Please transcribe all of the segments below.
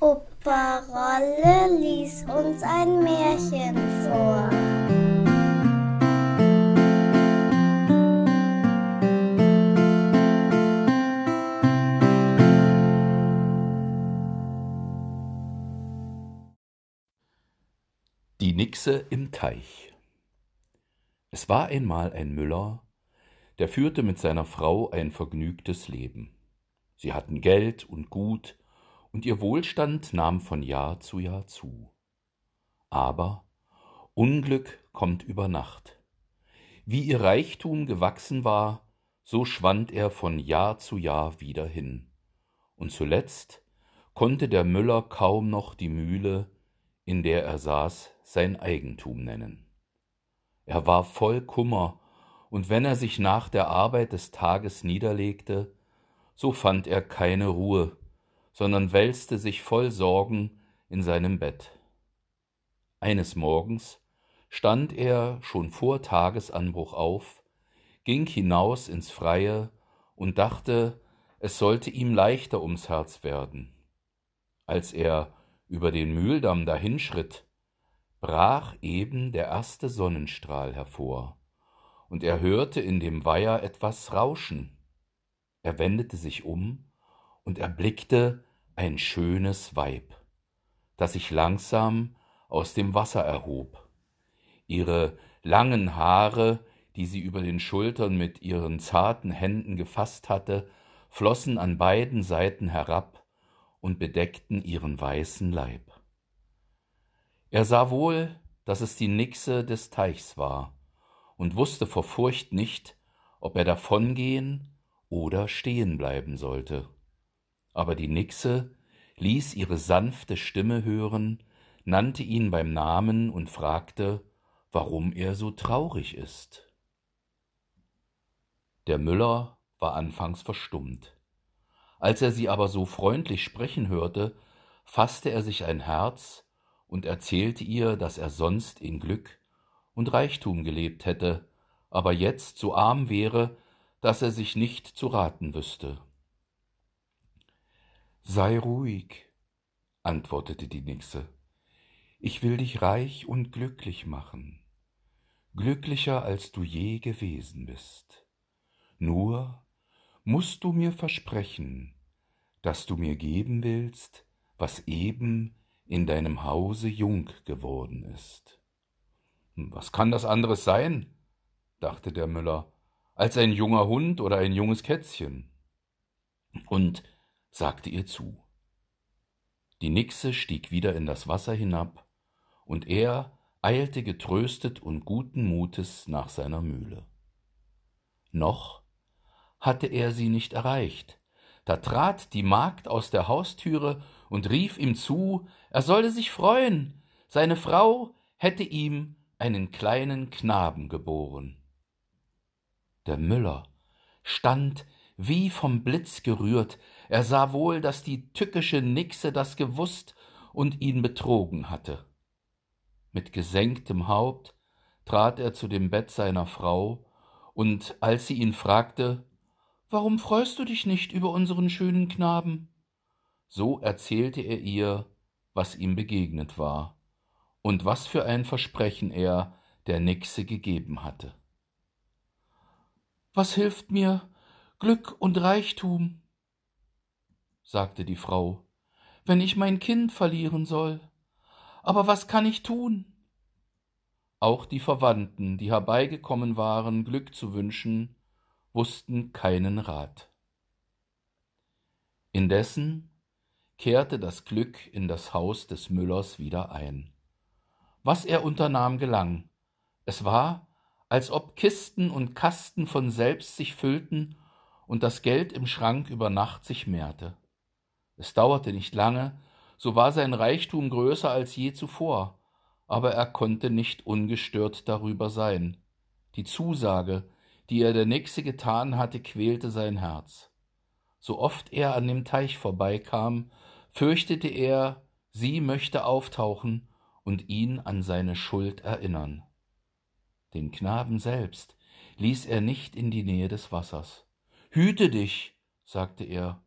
Opa Rolle lies uns ein Märchen vor. Die Nixe im Teich Es war einmal ein Müller, der führte mit seiner Frau ein vergnügtes Leben. Sie hatten Geld und Gut, und ihr Wohlstand nahm von Jahr zu Jahr zu. Aber Unglück kommt über Nacht. Wie ihr Reichtum gewachsen war, so schwand er von Jahr zu Jahr wieder hin. Und zuletzt konnte der Müller kaum noch die Mühle, in der er saß, sein Eigentum nennen. Er war voll Kummer, und wenn er sich nach der Arbeit des Tages niederlegte, so fand er keine Ruhe, sondern wälzte sich voll Sorgen in seinem Bett. Eines Morgens stand er schon vor Tagesanbruch auf, ging hinaus ins Freie und dachte, es sollte ihm leichter ums Herz werden. Als er über den Mühldamm dahinschritt, brach eben der erste Sonnenstrahl hervor, und er hörte in dem Weiher etwas rauschen. Er wendete sich um und erblickte ein schönes Weib, das sich langsam aus dem Wasser erhob. Ihre langen Haare, die sie über den Schultern mit ihren zarten Händen gefasst hatte, flossen an beiden Seiten herab und bedeckten ihren weißen Leib. Er sah wohl, dass es die Nixe des Teichs war, und wusste vor Furcht nicht, ob er davongehen oder stehen bleiben sollte. Aber die Nixe ließ ihre sanfte Stimme hören, nannte ihn beim Namen und fragte, warum er so traurig ist. Der Müller war anfangs verstummt. Als er sie aber so freundlich sprechen hörte, fasste er sich ein Herz und erzählte ihr, dass er sonst in Glück und Reichtum gelebt hätte, aber jetzt so arm wäre, dass er sich nicht zu raten wüsste. Sei ruhig, antwortete die Nixe, ich will dich reich und glücklich machen, glücklicher als du je gewesen bist. Nur musst du mir versprechen, dass du mir geben willst, was eben in deinem Hause jung geworden ist. Hm, was kann das anderes sein? dachte der Müller als ein junger Hund oder ein junges Kätzchen, und sagte ihr zu. Die Nixe stieg wieder in das Wasser hinab, und er eilte getröstet und guten Mutes nach seiner Mühle. Noch hatte er sie nicht erreicht, da trat die Magd aus der Haustüre und rief ihm zu, er solle sich freuen, seine Frau hätte ihm einen kleinen Knaben geboren. Der Müller stand wie vom Blitz gerührt, er sah wohl, dass die tückische Nixe das gewusst und ihn betrogen hatte. Mit gesenktem Haupt trat er zu dem Bett seiner Frau, und als sie ihn fragte, Warum freust du dich nicht über unseren schönen Knaben? So erzählte er ihr, was ihm begegnet war und was für ein Versprechen er der Nixe gegeben hatte. Was hilft mir Glück und Reichtum? sagte die Frau, wenn ich mein Kind verlieren soll. Aber was kann ich tun? Auch die Verwandten, die herbeigekommen waren, Glück zu wünschen, wussten keinen Rat. Indessen kehrte das Glück in das Haus des Müllers wieder ein. Was er unternahm, gelang. Es war, als ob Kisten und Kasten von selbst sich füllten und das Geld im Schrank über Nacht sich mehrte. Es dauerte nicht lange, so war sein Reichtum größer als je zuvor, aber er konnte nicht ungestört darüber sein. Die Zusage, die er der Nixe getan hatte, quälte sein Herz. So oft er an dem Teich vorbeikam, fürchtete er, sie möchte auftauchen und ihn an seine Schuld erinnern. Den Knaben selbst ließ er nicht in die Nähe des Wassers. Hüte dich, sagte er,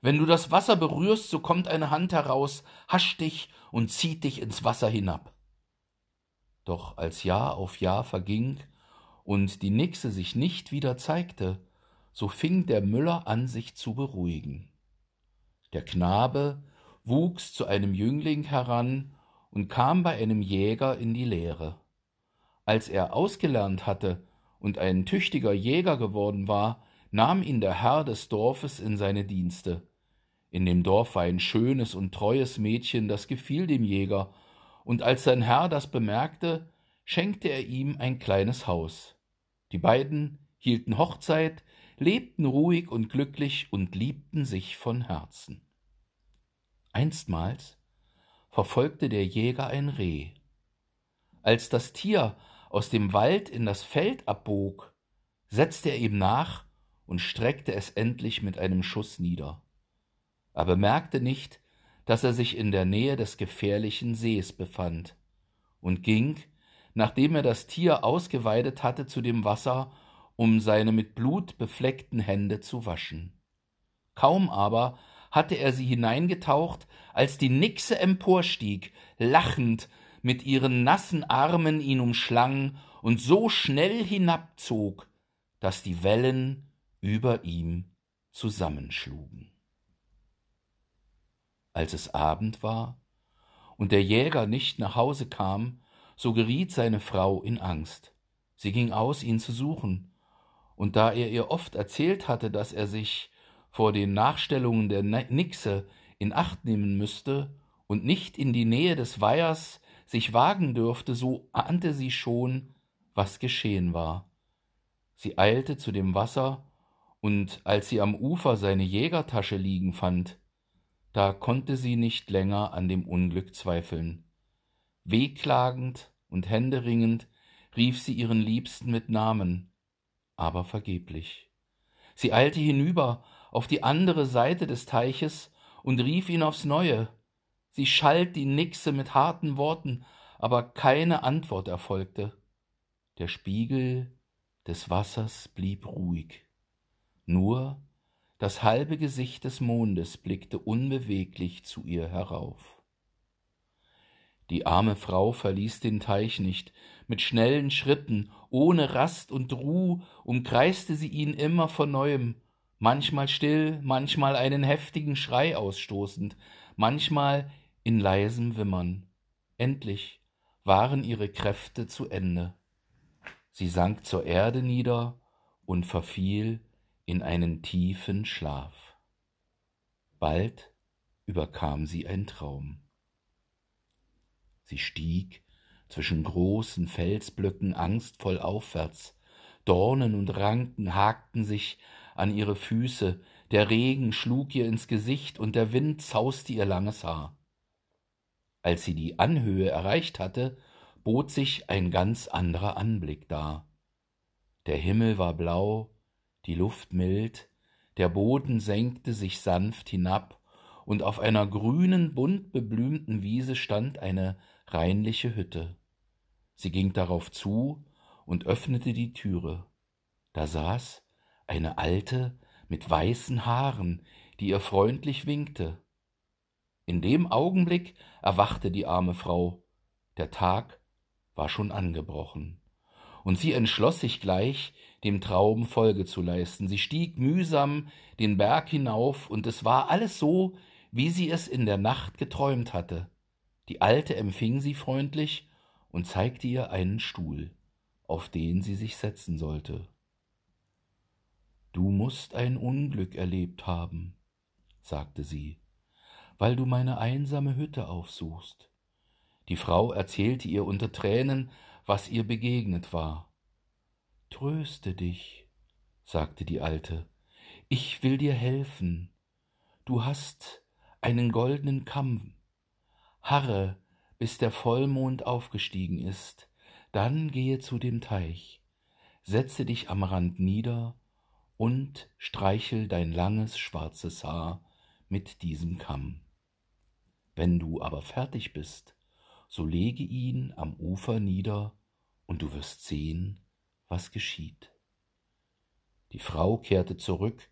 Wenn du das Wasser berührst, so kommt eine Hand heraus, hascht dich und zieht dich ins Wasser hinab. Doch als Jahr auf Jahr verging und die Nixe sich nicht wieder zeigte, so fing der Müller an, sich zu beruhigen. Der Knabe wuchs zu einem Jüngling heran und kam bei einem Jäger in die Lehre. Als er ausgelernt hatte und ein tüchtiger Jäger geworden war, nahm ihn der Herr des Dorfes in seine Dienste. In dem Dorf war ein schönes und treues Mädchen, das gefiel dem Jäger, und als sein Herr das bemerkte, schenkte er ihm ein kleines Haus. Die beiden hielten Hochzeit, lebten ruhig und glücklich und liebten sich von Herzen. Einstmals verfolgte der Jäger ein Reh. Als das Tier aus dem Wald in das Feld abbog, setzte er ihm nach und streckte es endlich mit einem Schuss nieder. Er bemerkte nicht, dass er sich in der Nähe des gefährlichen Sees befand, und ging, nachdem er das Tier ausgeweidet hatte, zu dem Wasser, um seine mit Blut befleckten Hände zu waschen. Kaum aber hatte er sie hineingetaucht, als die Nixe emporstieg, lachend, mit ihren nassen Armen ihn umschlang und so schnell hinabzog, dass die Wellen über ihm zusammenschlugen. Als es Abend war und der Jäger nicht nach Hause kam, so geriet seine Frau in Angst. Sie ging aus, ihn zu suchen, und da er ihr oft erzählt hatte, dass er sich vor den Nachstellungen der Nixe in Acht nehmen müsste und nicht in die Nähe des Weihers sich wagen dürfte, so ahnte sie schon, was geschehen war. Sie eilte zu dem Wasser, und als sie am Ufer seine Jägertasche liegen fand, da konnte sie nicht länger an dem Unglück zweifeln. Wehklagend und händeringend rief sie ihren Liebsten mit Namen, aber vergeblich. Sie eilte hinüber auf die andere Seite des Teiches und rief ihn aufs Neue. Sie schalt die Nixe mit harten Worten, aber keine Antwort erfolgte. Der Spiegel des Wassers blieb ruhig. Nur das halbe Gesicht des Mondes blickte unbeweglich zu ihr herauf. Die arme Frau verließ den Teich nicht, mit schnellen Schritten, ohne Rast und Ruh, umkreiste sie ihn immer von neuem, manchmal still, manchmal einen heftigen Schrei ausstoßend, manchmal in leisem Wimmern. Endlich waren ihre Kräfte zu Ende. Sie sank zur Erde nieder und verfiel in einen tiefen Schlaf. Bald überkam sie ein Traum. Sie stieg zwischen großen Felsblöcken angstvoll aufwärts, Dornen und Ranken hakten sich an ihre Füße, der Regen schlug ihr ins Gesicht und der Wind zauste ihr langes Haar. Als sie die Anhöhe erreicht hatte, bot sich ein ganz anderer Anblick dar. Der Himmel war blau, die Luft mild, der Boden senkte sich sanft hinab, und auf einer grünen, bunt beblümten Wiese stand eine reinliche Hütte. Sie ging darauf zu und öffnete die Türe. Da saß eine Alte mit weißen Haaren, die ihr freundlich winkte. In dem Augenblick erwachte die arme Frau. Der Tag war schon angebrochen. Und sie entschloss sich gleich, dem Traum Folge zu leisten. Sie stieg mühsam den Berg hinauf, und es war alles so, wie sie es in der Nacht geträumt hatte. Die Alte empfing sie freundlich und zeigte ihr einen Stuhl, auf den sie sich setzen sollte. Du musst ein Unglück erlebt haben, sagte sie, weil du meine einsame Hütte aufsuchst. Die Frau erzählte ihr unter Tränen, was ihr begegnet war. Tröste dich, sagte die Alte, ich will dir helfen. Du hast einen goldenen Kamm. Harre, bis der Vollmond aufgestiegen ist, dann gehe zu dem Teich, setze dich am Rand nieder und streichel dein langes schwarzes Haar mit diesem Kamm. Wenn du aber fertig bist, so lege ihn am Ufer nieder, und du wirst sehen, was geschieht. Die Frau kehrte zurück,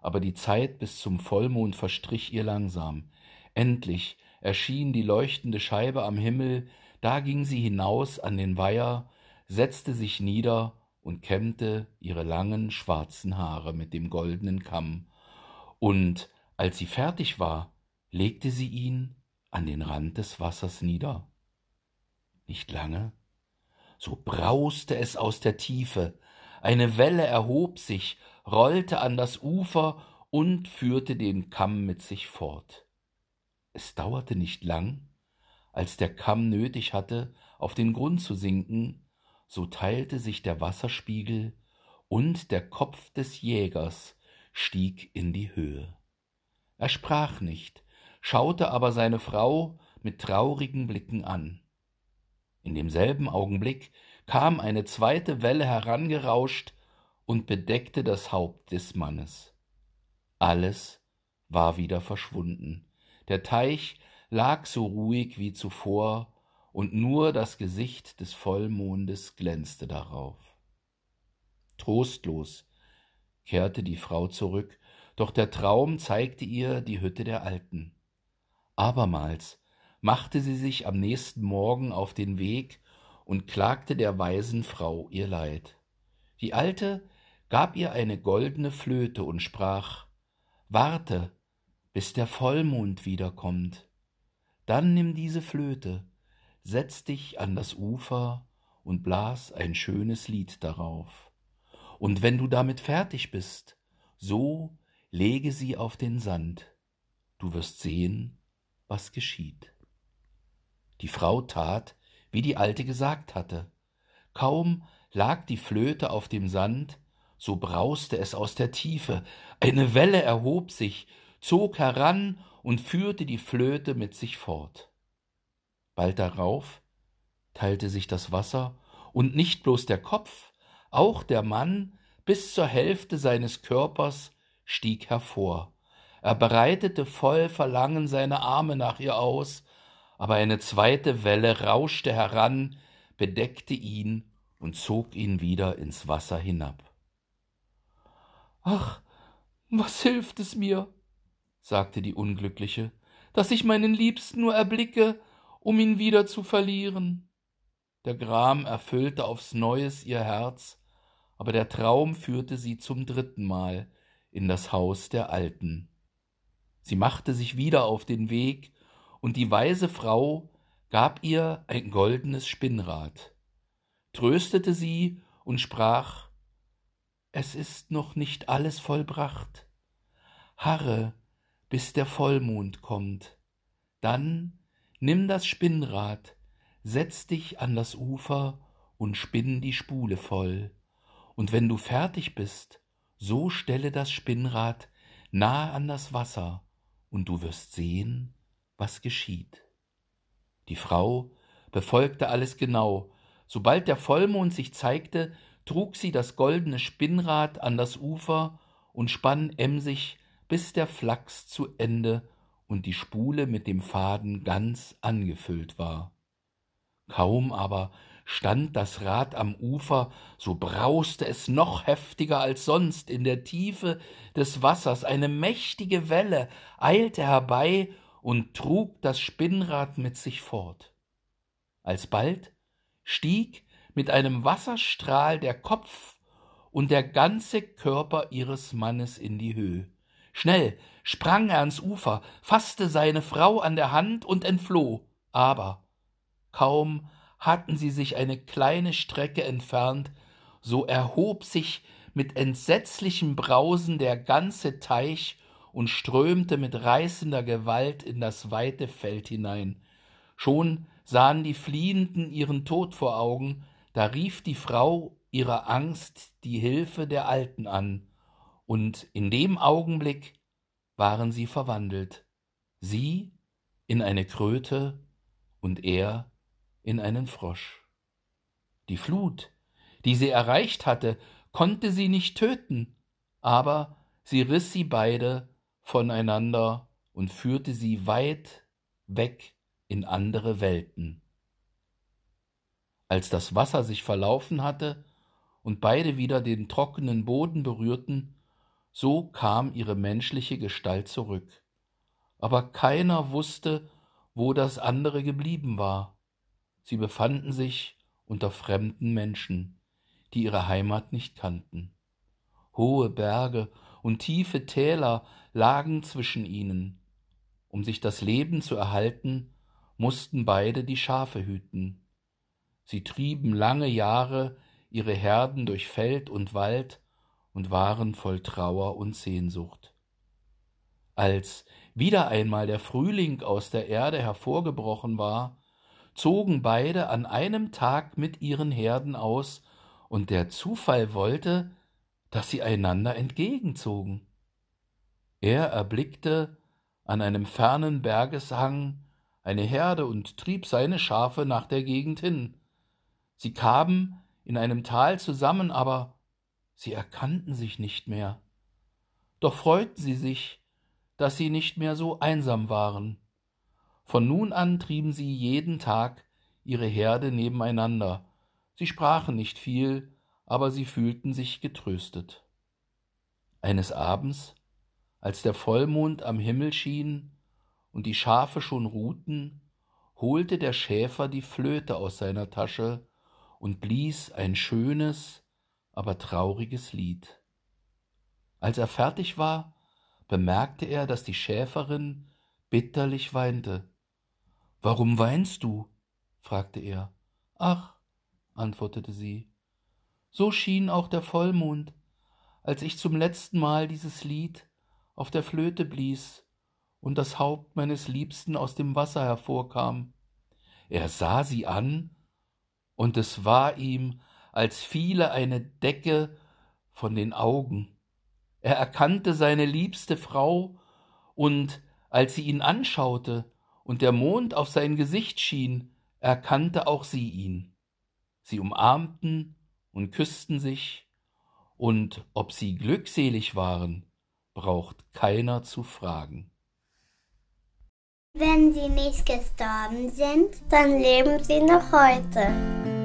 aber die Zeit bis zum Vollmond verstrich ihr langsam. Endlich erschien die leuchtende Scheibe am Himmel, da ging sie hinaus an den Weiher, setzte sich nieder und kämmte ihre langen schwarzen Haare mit dem goldenen Kamm, und als sie fertig war, legte sie ihn an den Rand des Wassers nieder. Nicht lange, so brauste es aus der Tiefe, eine Welle erhob sich, rollte an das Ufer und führte den Kamm mit sich fort. Es dauerte nicht lang, als der Kamm nötig hatte, auf den Grund zu sinken, so teilte sich der Wasserspiegel und der Kopf des Jägers stieg in die Höhe. Er sprach nicht, schaute aber seine Frau mit traurigen Blicken an. In demselben Augenblick kam eine zweite Welle herangerauscht und bedeckte das Haupt des Mannes. Alles war wieder verschwunden. Der Teich lag so ruhig wie zuvor, und nur das Gesicht des Vollmondes glänzte darauf. Trostlos kehrte die Frau zurück, doch der Traum zeigte ihr die Hütte der Alten. Abermals machte sie sich am nächsten Morgen auf den Weg und klagte der weisen Frau ihr Leid. Die Alte gab ihr eine goldene Flöte und sprach Warte, bis der Vollmond wiederkommt. Dann nimm diese Flöte, setz dich an das Ufer und blas ein schönes Lied darauf. Und wenn du damit fertig bist, so lege sie auf den Sand. Du wirst sehen, was geschieht. Die Frau tat, wie die Alte gesagt hatte. Kaum lag die Flöte auf dem Sand, so brauste es aus der Tiefe, eine Welle erhob sich, zog heran und führte die Flöte mit sich fort. Bald darauf teilte sich das Wasser, und nicht bloß der Kopf, auch der Mann bis zur Hälfte seines Körpers stieg hervor. Er breitete voll Verlangen seine Arme nach ihr aus, aber eine zweite Welle rauschte heran, bedeckte ihn und zog ihn wieder ins Wasser hinab. Ach, was hilft es mir, sagte die Unglückliche, dass ich meinen Liebsten nur erblicke, um ihn wieder zu verlieren. Der Gram erfüllte aufs Neues ihr Herz, aber der Traum führte sie zum dritten Mal in das Haus der Alten. Sie machte sich wieder auf den Weg, und die weise Frau gab ihr ein goldenes Spinnrad, tröstete sie und sprach es ist noch nicht alles vollbracht. Harre, bis der Vollmond kommt. Dann nimm das Spinnrad, setz dich an das Ufer und spinn die Spule voll. Und wenn du fertig bist, so stelle das Spinnrad nahe an das Wasser, und du wirst sehen, was geschieht. Die Frau befolgte alles genau. Sobald der Vollmond sich zeigte, trug sie das goldene Spinnrad an das Ufer und spann emsig, bis der Flachs zu Ende und die Spule mit dem Faden ganz angefüllt war. Kaum aber stand das Rad am Ufer, so brauste es noch heftiger als sonst in der Tiefe des Wassers, eine mächtige Welle eilte herbei und trug das Spinnrad mit sich fort. Alsbald stieg mit einem Wasserstrahl der Kopf und der ganze Körper ihres Mannes in die Höhe. Schnell sprang er ans Ufer, fasste seine Frau an der Hand und entfloh. Aber kaum hatten sie sich eine kleine Strecke entfernt, so erhob sich mit entsetzlichem Brausen der ganze Teich und strömte mit reißender Gewalt in das weite Feld hinein. Schon sahen die Fliehenden ihren Tod vor Augen, da rief die Frau ihrer Angst die Hilfe der Alten an, und in dem Augenblick waren sie verwandelt, sie in eine Kröte und er in einen Frosch. Die Flut, die sie erreicht hatte, konnte sie nicht töten, aber sie riß sie beide voneinander und führte sie weit weg in andere Welten. Als das Wasser sich verlaufen hatte und beide wieder den trockenen Boden berührten, So kam ihre menschliche Gestalt zurück. Aber keiner wusste, wo das andere geblieben war. Sie befanden sich unter fremden Menschen, die ihre Heimat nicht kannten. Hohe Berge und tiefe Täler lagen zwischen ihnen. Um sich das Leben zu erhalten, mussten beide die Schafe hüten. Sie trieben lange Jahre ihre Herden durch Feld und Wald und waren voll Trauer und Sehnsucht. Als wieder einmal der Frühling aus der Erde hervorgebrochen war, zogen beide an einem Tag mit ihren Herden aus, und der Zufall wollte, dass sie einander entgegenzogen. Er erblickte an einem fernen Bergeshang eine Herde und trieb seine Schafe nach der Gegend hin. Sie kamen in einem Tal zusammen, aber Sie erkannten sich nicht mehr. Doch freuten sie sich, dass sie nicht mehr so einsam waren. Von nun an trieben sie jeden Tag ihre Herde nebeneinander. Sie sprachen nicht viel, aber sie fühlten sich getröstet. Eines Abends, als der Vollmond am Himmel schien und die Schafe schon ruhten, holte der Schäfer die Flöte aus seiner Tasche und blies ein schönes, aber trauriges Lied. Als er fertig war, bemerkte er, dass die Schäferin bitterlich weinte. Warum weinst du? fragte er. Ach, antwortete sie, so schien auch der Vollmond, als ich zum letzten Mal dieses Lied auf der Flöte blies und das Haupt meines Liebsten aus dem Wasser hervorkam. Er sah sie an, und es war ihm, als fiele eine Decke von den Augen. Er erkannte seine liebste Frau, und als sie ihn anschaute und der Mond auf sein Gesicht schien, erkannte auch sie ihn. Sie umarmten und küssten sich, und ob sie glückselig waren, braucht keiner zu fragen. Wenn sie nicht gestorben sind, dann leben sie noch heute.